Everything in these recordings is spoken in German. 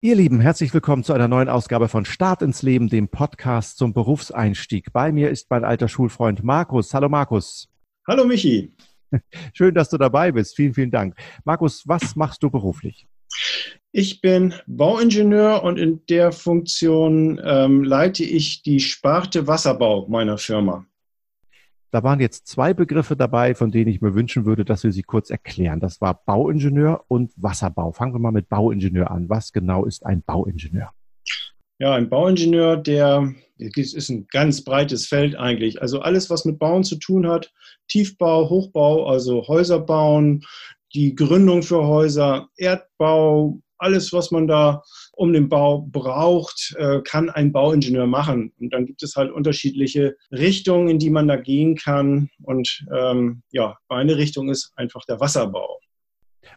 Ihr Lieben, herzlich willkommen zu einer neuen Ausgabe von Start ins Leben, dem Podcast zum Berufseinstieg. Bei mir ist mein alter Schulfreund Markus. Hallo Markus. Hallo Michi. Schön, dass du dabei bist. Vielen, vielen Dank. Markus, was machst du beruflich? Ich bin Bauingenieur und in der Funktion ähm, leite ich die Sparte Wasserbau meiner Firma. Da waren jetzt zwei Begriffe dabei, von denen ich mir wünschen würde, dass wir sie kurz erklären. Das war Bauingenieur und Wasserbau. Fangen wir mal mit Bauingenieur an. Was genau ist ein Bauingenieur? Ja, ein Bauingenieur, der das ist ein ganz breites Feld eigentlich. Also alles, was mit Bauen zu tun hat, Tiefbau, Hochbau, also Häuser bauen, die Gründung für Häuser, Erdbau, alles, was man da um den Bau braucht, äh, kann ein Bauingenieur machen. Und dann gibt es halt unterschiedliche Richtungen, in die man da gehen kann. Und ähm, ja, eine Richtung ist einfach der Wasserbau.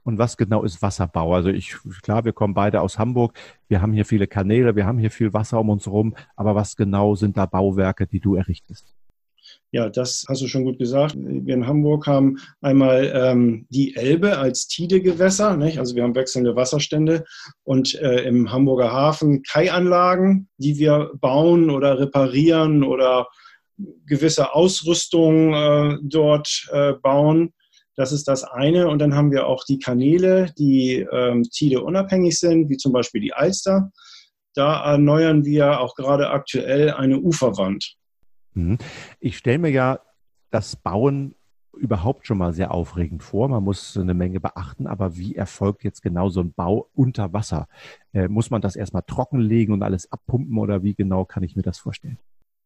Und was genau ist Wasserbau? Also ich, klar, wir kommen beide aus Hamburg. Wir haben hier viele Kanäle, wir haben hier viel Wasser um uns herum. Aber was genau sind da Bauwerke, die du errichtest? Ja, das hast du schon gut gesagt. Wir in Hamburg haben einmal ähm, die Elbe als Tidegewässer. Nicht? Also wir haben wechselnde Wasserstände und äh, im Hamburger Hafen Kaianlagen, die wir bauen oder reparieren oder gewisse Ausrüstung äh, dort äh, bauen. Das ist das eine. Und dann haben wir auch die Kanäle, die ähm, Tide unabhängig sind, wie zum Beispiel die Alster. Da erneuern wir auch gerade aktuell eine Uferwand. Mhm. Ich stelle mir ja das Bauen überhaupt schon mal sehr aufregend vor. Man muss eine Menge beachten, aber wie erfolgt jetzt genau so ein Bau unter Wasser? Äh, muss man das erstmal trockenlegen und alles abpumpen oder wie genau kann ich mir das vorstellen?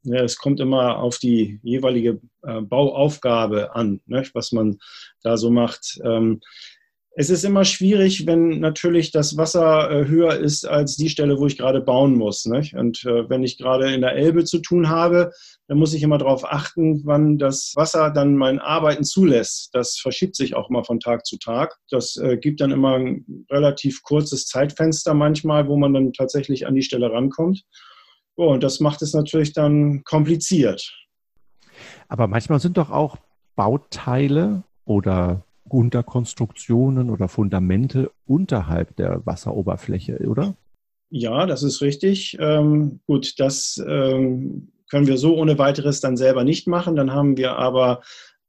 Ja, es kommt immer auf die jeweilige äh, Bauaufgabe an, ne, was man da so macht. Ähm, es ist immer schwierig, wenn natürlich das Wasser äh, höher ist als die Stelle, wo ich gerade bauen muss. Nicht? Und äh, wenn ich gerade in der Elbe zu tun habe, dann muss ich immer darauf achten, wann das Wasser dann mein Arbeiten zulässt. Das verschiebt sich auch immer von Tag zu Tag. Das äh, gibt dann immer ein relativ kurzes Zeitfenster manchmal, wo man dann tatsächlich an die Stelle rankommt. Oh, und das macht es natürlich dann kompliziert. Aber manchmal sind doch auch Bauteile oder Unterkonstruktionen oder Fundamente unterhalb der Wasseroberfläche, oder? Ja, das ist richtig. Ähm, gut, das ähm, können wir so ohne weiteres dann selber nicht machen. Dann haben wir aber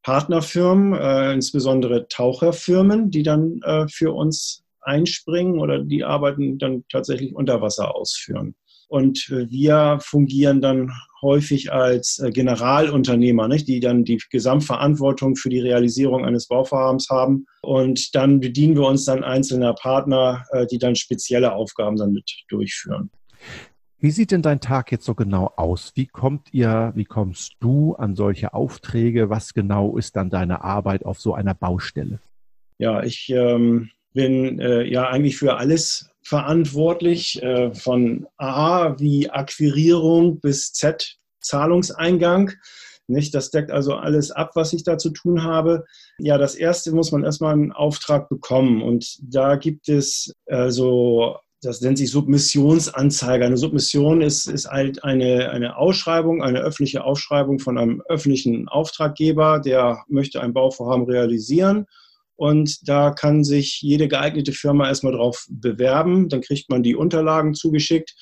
Partnerfirmen, äh, insbesondere Taucherfirmen, die dann äh, für uns einspringen oder die Arbeiten dann tatsächlich unter Wasser ausführen. Und äh, wir fungieren dann häufig als äh, Generalunternehmer, nicht? die dann die Gesamtverantwortung für die Realisierung eines Bauvorhabens haben. Und dann bedienen wir uns dann einzelner Partner, äh, die dann spezielle Aufgaben dann mit durchführen. Wie sieht denn dein Tag jetzt so genau aus? Wie kommt ihr, wie kommst du an solche Aufträge? Was genau ist dann deine Arbeit auf so einer Baustelle? Ja, ich ähm, bin äh, ja eigentlich für alles verantwortlich, äh, von A wie Akquirierung bis Z Zahlungseingang. Nicht? Das deckt also alles ab, was ich da zu tun habe. Ja, das erste muss man erstmal einen Auftrag bekommen. Und da gibt es äh, so, das nennt sich Submissionsanzeige. Eine Submission ist, ist halt eine, eine Ausschreibung, eine öffentliche Ausschreibung von einem öffentlichen Auftraggeber, der möchte ein Bauvorhaben realisieren und da kann sich jede geeignete Firma erstmal drauf bewerben. Dann kriegt man die Unterlagen zugeschickt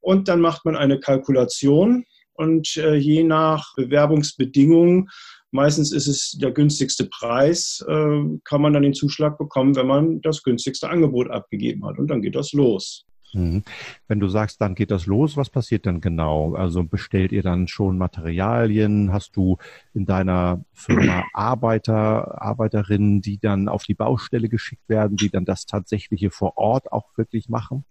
und dann macht man eine Kalkulation. Und äh, je nach Bewerbungsbedingungen, meistens ist es der günstigste Preis, äh, kann man dann den Zuschlag bekommen, wenn man das günstigste Angebot abgegeben hat. Und dann geht das los. Mhm. Wenn du sagst, dann geht das los, was passiert dann genau? Also bestellt ihr dann schon Materialien? Hast du in deiner Firma Arbeiter, Arbeiterinnen, die dann auf die Baustelle geschickt werden, die dann das Tatsächliche vor Ort auch wirklich machen?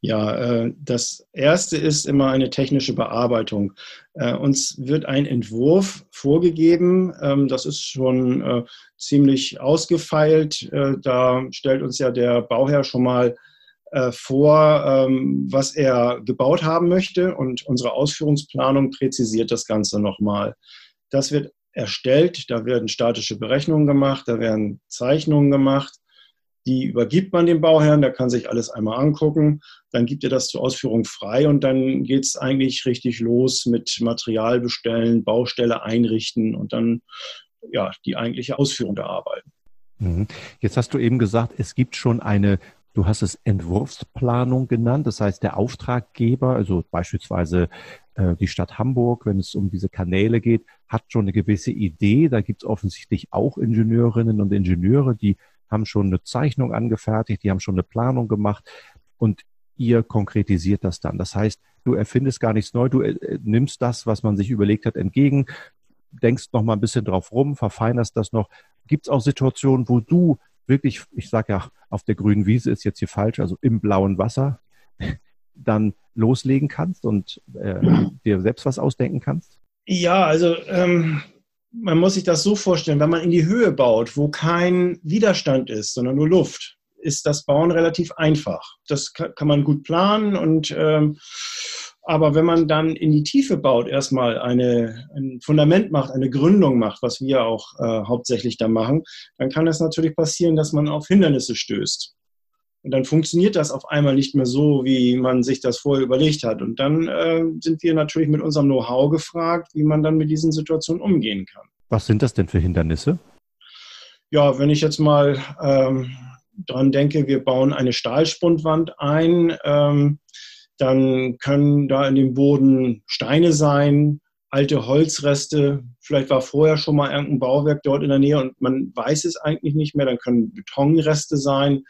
Ja, äh, das erste ist immer eine technische Bearbeitung. Äh, uns wird ein Entwurf vorgegeben. Ähm, das ist schon äh, ziemlich ausgefeilt. Da stellt uns ja der Bauherr schon mal äh, vor, ähm, was er gebaut haben möchte und unsere Ausführungsplanung präzisiert das Ganze nochmal. Das wird erstellt, da werden statische Berechnungen gemacht, da werden Zeichnungen gemacht, die übergibt man dem Bauherrn, der kann sich alles einmal angucken, dann gibt er das zur Ausführung frei und dann geht es eigentlich richtig los mit Material bestellen, Baustelle einrichten und dann ja die eigentliche Ausführung der Arbeiten. Mhm. Jetzt hast du eben gesagt, es gibt schon eine Du hast es Entwurfsplanung genannt. Das heißt, der Auftraggeber, also beispielsweise äh, die Stadt Hamburg, wenn es um diese Kanäle geht, hat schon eine gewisse Idee. Da gibt es offensichtlich auch Ingenieurinnen und Ingenieure, die haben schon eine Zeichnung angefertigt, die haben schon eine Planung gemacht und ihr konkretisiert das dann. Das heißt, du erfindest gar nichts neu, du äh, nimmst das, was man sich überlegt hat, entgegen, denkst noch mal ein bisschen drauf rum, verfeinerst das noch. Gibt es auch Situationen, wo du wirklich, ich sage ja, auf der grünen Wiese ist jetzt hier falsch, also im blauen Wasser, dann loslegen kannst und äh, dir selbst was ausdenken kannst? Ja, also ähm, man muss sich das so vorstellen, wenn man in die Höhe baut, wo kein Widerstand ist, sondern nur Luft, ist das Bauen relativ einfach. Das kann, kann man gut planen und ähm, aber wenn man dann in die Tiefe baut, erstmal eine, ein Fundament macht, eine Gründung macht, was wir auch äh, hauptsächlich da machen, dann kann es natürlich passieren, dass man auf Hindernisse stößt. Und dann funktioniert das auf einmal nicht mehr so, wie man sich das vorher überlegt hat. Und dann äh, sind wir natürlich mit unserem Know-how gefragt, wie man dann mit diesen Situationen umgehen kann. Was sind das denn für Hindernisse? Ja, wenn ich jetzt mal ähm, dran denke, wir bauen eine Stahlspundwand ein. Ähm, dann können da in dem Boden Steine sein, alte Holzreste. Vielleicht war vorher schon mal irgendein Bauwerk dort in der Nähe und man weiß es eigentlich nicht mehr. Dann können Betonreste sein.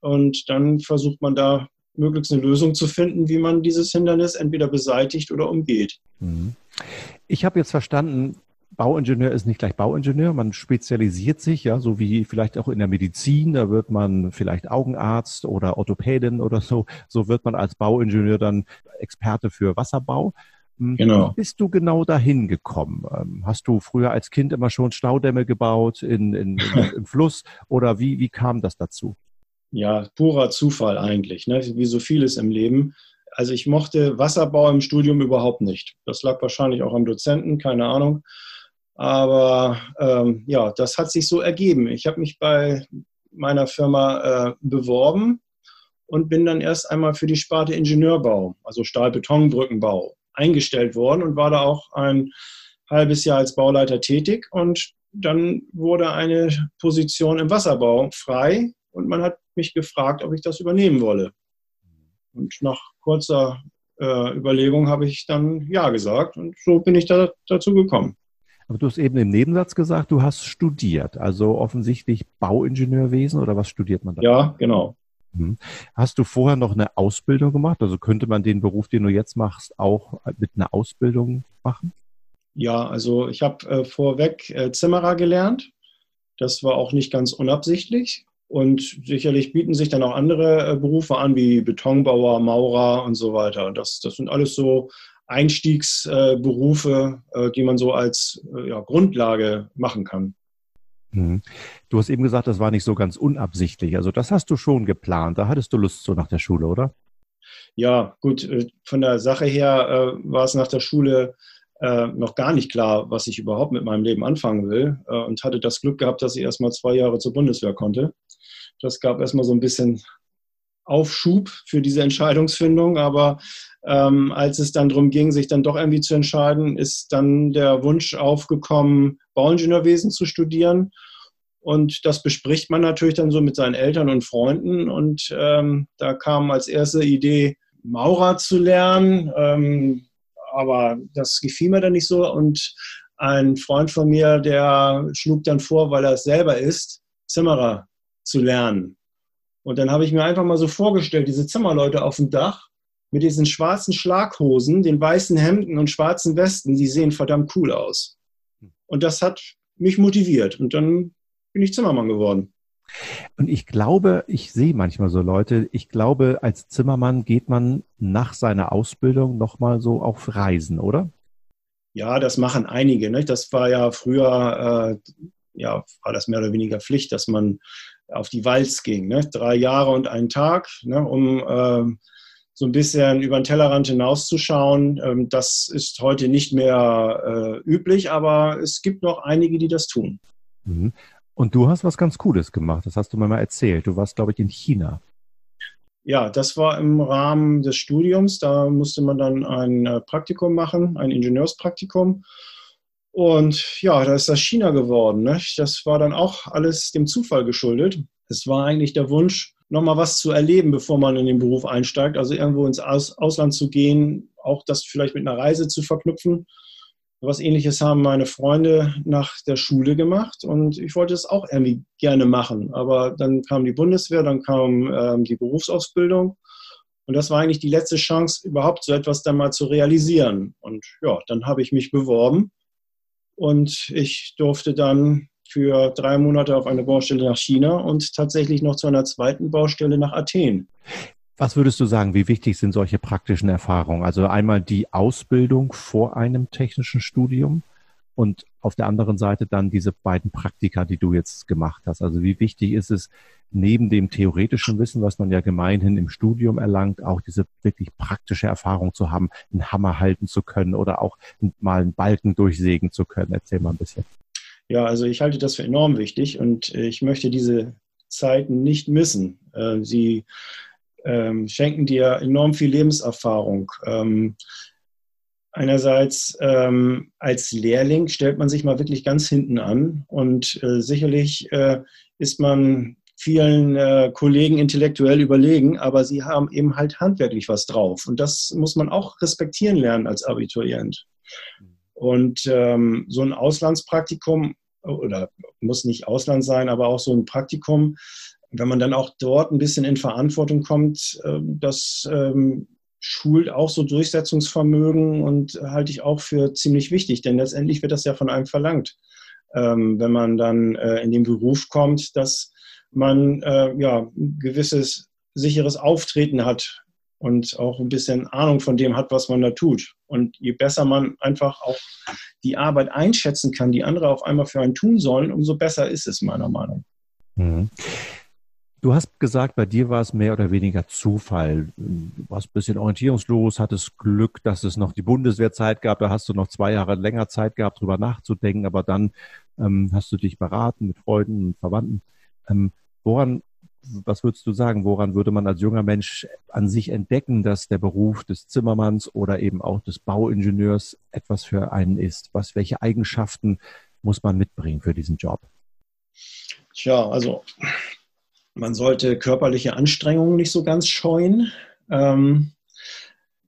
Und dann versucht man da möglichst eine Lösung zu finden, wie man dieses Hindernis entweder beseitigt oder umgeht. Ich habe jetzt verstanden, Bauingenieur ist nicht gleich Bauingenieur, man spezialisiert sich, ja, so wie vielleicht auch in der Medizin, da wird man vielleicht Augenarzt oder Orthopädin oder so, so wird man als Bauingenieur dann Experte für Wasserbau. Hm, genau. Wie bist du genau dahin gekommen? Ähm, hast du früher als Kind immer schon Staudämme gebaut in, in, in, im Fluss oder wie, wie kam das dazu? Ja, purer Zufall eigentlich, ne? wie so vieles im Leben. Also ich mochte Wasserbau im Studium überhaupt nicht. Das lag wahrscheinlich auch am Dozenten, keine Ahnung. Aber ähm, ja, das hat sich so ergeben. Ich habe mich bei meiner Firma äh, beworben und bin dann erst einmal für die Sparte Ingenieurbau, also Stahlbetonbrückenbau, eingestellt worden und war da auch ein halbes Jahr als Bauleiter tätig. Und dann wurde eine Position im Wasserbau frei und man hat mich gefragt, ob ich das übernehmen wolle. Und nach kurzer äh, Überlegung habe ich dann Ja gesagt und so bin ich da, dazu gekommen. Aber du hast eben im Nebensatz gesagt, du hast studiert, also offensichtlich Bauingenieurwesen oder was studiert man da? Ja, genau. Mhm. Hast du vorher noch eine Ausbildung gemacht? Also könnte man den Beruf, den du jetzt machst, auch mit einer Ausbildung machen? Ja, also ich habe äh, vorweg äh, Zimmerer gelernt. Das war auch nicht ganz unabsichtlich. Und sicherlich bieten sich dann auch andere äh, Berufe an, wie Betonbauer, Maurer und so weiter. Das, das sind alles so Einstiegsberufe, äh, die man so als äh, ja, Grundlage machen kann. Mhm. Du hast eben gesagt, das war nicht so ganz unabsichtlich. Also das hast du schon geplant. Da hattest du Lust so nach der Schule, oder? Ja, gut. Äh, von der Sache her war es nach der Schule noch gar nicht klar, was ich überhaupt mit meinem Leben anfangen will. und hatte das Glück gehabt, dass ich erst mal zwei Jahre zur Bundeswehr konnte. Das gab erstmal so ein bisschen Aufschub für diese Entscheidungsfindung. Aber ähm, als es dann darum ging, sich dann doch irgendwie zu entscheiden, ist dann der Wunsch aufgekommen, Bauingenieurwesen zu studieren. Und das bespricht man natürlich dann so mit seinen Eltern und Freunden. Und ähm, da kam als erste Idee, Maurer zu lernen. Ähm, aber das gefiel mir dann nicht so. Und ein Freund von mir, der schlug dann vor, weil er es selber ist, Zimmerer zu lernen. Und dann habe ich mir einfach mal so vorgestellt, diese Zimmerleute auf dem Dach mit diesen schwarzen Schlaghosen, den weißen Hemden und schwarzen Westen, die sehen verdammt cool aus. Und das hat mich motiviert. Und dann bin ich Zimmermann geworden. Und ich glaube, ich sehe manchmal so Leute, ich glaube, als Zimmermann geht man nach seiner Ausbildung nochmal so auf Reisen, oder? Ja, das machen einige. Ne? Das war ja früher, äh, ja, war das mehr oder weniger Pflicht, dass man auf die Walz ging. Ne? Drei Jahre und einen Tag, ne? um äh, so ein bisschen über den Tellerrand hinauszuschauen. Ähm, das ist heute nicht mehr äh, üblich, aber es gibt noch einige, die das tun. Mhm. Und du hast was ganz Cooles gemacht, das hast du mir mal erzählt. Du warst, glaube ich, in China. Ja, das war im Rahmen des Studiums. Da musste man dann ein äh, Praktikum machen, ein Ingenieurspraktikum. Und ja, da ist das China geworden. Ne? Das war dann auch alles dem Zufall geschuldet. Es war eigentlich der Wunsch, nochmal was zu erleben, bevor man in den Beruf einsteigt. Also irgendwo ins Aus Ausland zu gehen, auch das vielleicht mit einer Reise zu verknüpfen. Was ähnliches haben meine Freunde nach der Schule gemacht und ich wollte es auch irgendwie gerne machen. Aber dann kam die Bundeswehr, dann kam ähm, die Berufsausbildung und das war eigentlich die letzte Chance, überhaupt so etwas dann mal zu realisieren. Und ja, dann habe ich mich beworben und ich durfte dann für drei Monate auf eine Baustelle nach China und tatsächlich noch zu einer zweiten Baustelle nach Athen. Was würdest du sagen, wie wichtig sind solche praktischen Erfahrungen? Also einmal die Ausbildung vor einem technischen Studium und auf der anderen Seite dann diese beiden Praktika, die du jetzt gemacht hast. Also wie wichtig ist es, neben dem theoretischen Wissen, was man ja gemeinhin im Studium erlangt, auch diese wirklich praktische Erfahrung zu haben, einen Hammer halten zu können oder auch mal einen Balken durchsägen zu können. Erzähl mal ein bisschen. Ja, also ich halte das für enorm wichtig und ich möchte diese Zeiten nicht missen. Äh, sie ähm, schenken dir enorm viel Lebenserfahrung. Einerseits ähm, als Lehrling stellt man sich mal wirklich ganz hinten an und äh, sicherlich äh, ist man vielen äh, Kollegen intellektuell überlegen, aber sie haben eben halt handwerklich was drauf. Und das muss man auch respektieren lernen als Abiturient. Und ähm, so ein Auslandspraktikum oder muss nicht Ausland sein, aber auch so ein Praktikum, wenn man dann auch dort ein bisschen in Verantwortung kommt, äh, das ähm, schult auch so Durchsetzungsvermögen und halte ich auch für ziemlich wichtig, denn letztendlich wird das ja von einem verlangt, ähm, wenn man dann äh, in den Beruf kommt, dass man äh, ja ein gewisses sicheres Auftreten hat und auch ein bisschen Ahnung von dem hat, was man da tut. Und je besser man einfach auch die Arbeit einschätzen kann, die andere auf einmal für einen tun sollen, umso besser ist es meiner Meinung. Mhm. Du hast gesagt, bei dir war es mehr oder weniger Zufall. Du warst ein bisschen orientierungslos, hattest Glück, dass es noch die Bundeswehrzeit gab. Da hast du noch zwei Jahre länger Zeit gehabt, drüber nachzudenken. Aber dann ähm, hast du dich beraten mit Freunden und Verwandten. Ähm, woran was würdest du sagen, woran würde man als junger Mensch an sich entdecken, dass der Beruf des Zimmermanns oder eben auch des Bauingenieurs etwas für einen ist? Was, welche Eigenschaften muss man mitbringen für diesen Job? Tja, also man sollte körperliche Anstrengungen nicht so ganz scheuen. Ähm,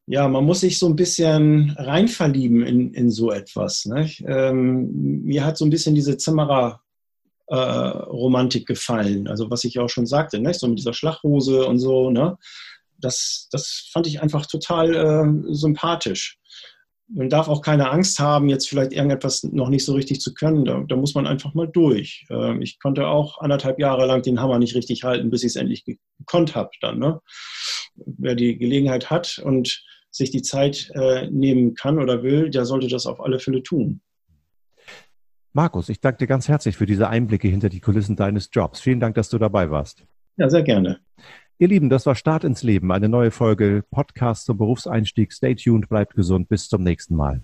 ja, man muss sich so ein bisschen reinverlieben in, in so etwas. Ne? Ähm, mir hat so ein bisschen diese Zimmerer äh, Romantik gefallen. Also was ich auch schon sagte, ne? so mit dieser Schlachhose und so, ne? das, das fand ich einfach total äh, sympathisch. Man darf auch keine Angst haben, jetzt vielleicht irgendetwas noch nicht so richtig zu können. Da, da muss man einfach mal durch. Äh, ich konnte auch anderthalb Jahre lang den Hammer nicht richtig halten, bis ich es endlich gekonnt habe. Dann, ne? Wer die Gelegenheit hat und sich die Zeit äh, nehmen kann oder will, der sollte das auf alle Fälle tun. Markus, ich danke dir ganz herzlich für diese Einblicke hinter die Kulissen deines Jobs. Vielen Dank, dass du dabei warst. Ja, sehr gerne. Ihr Lieben, das war Start ins Leben, eine neue Folge Podcast zum Berufseinstieg. Stay tuned, bleibt gesund, bis zum nächsten Mal.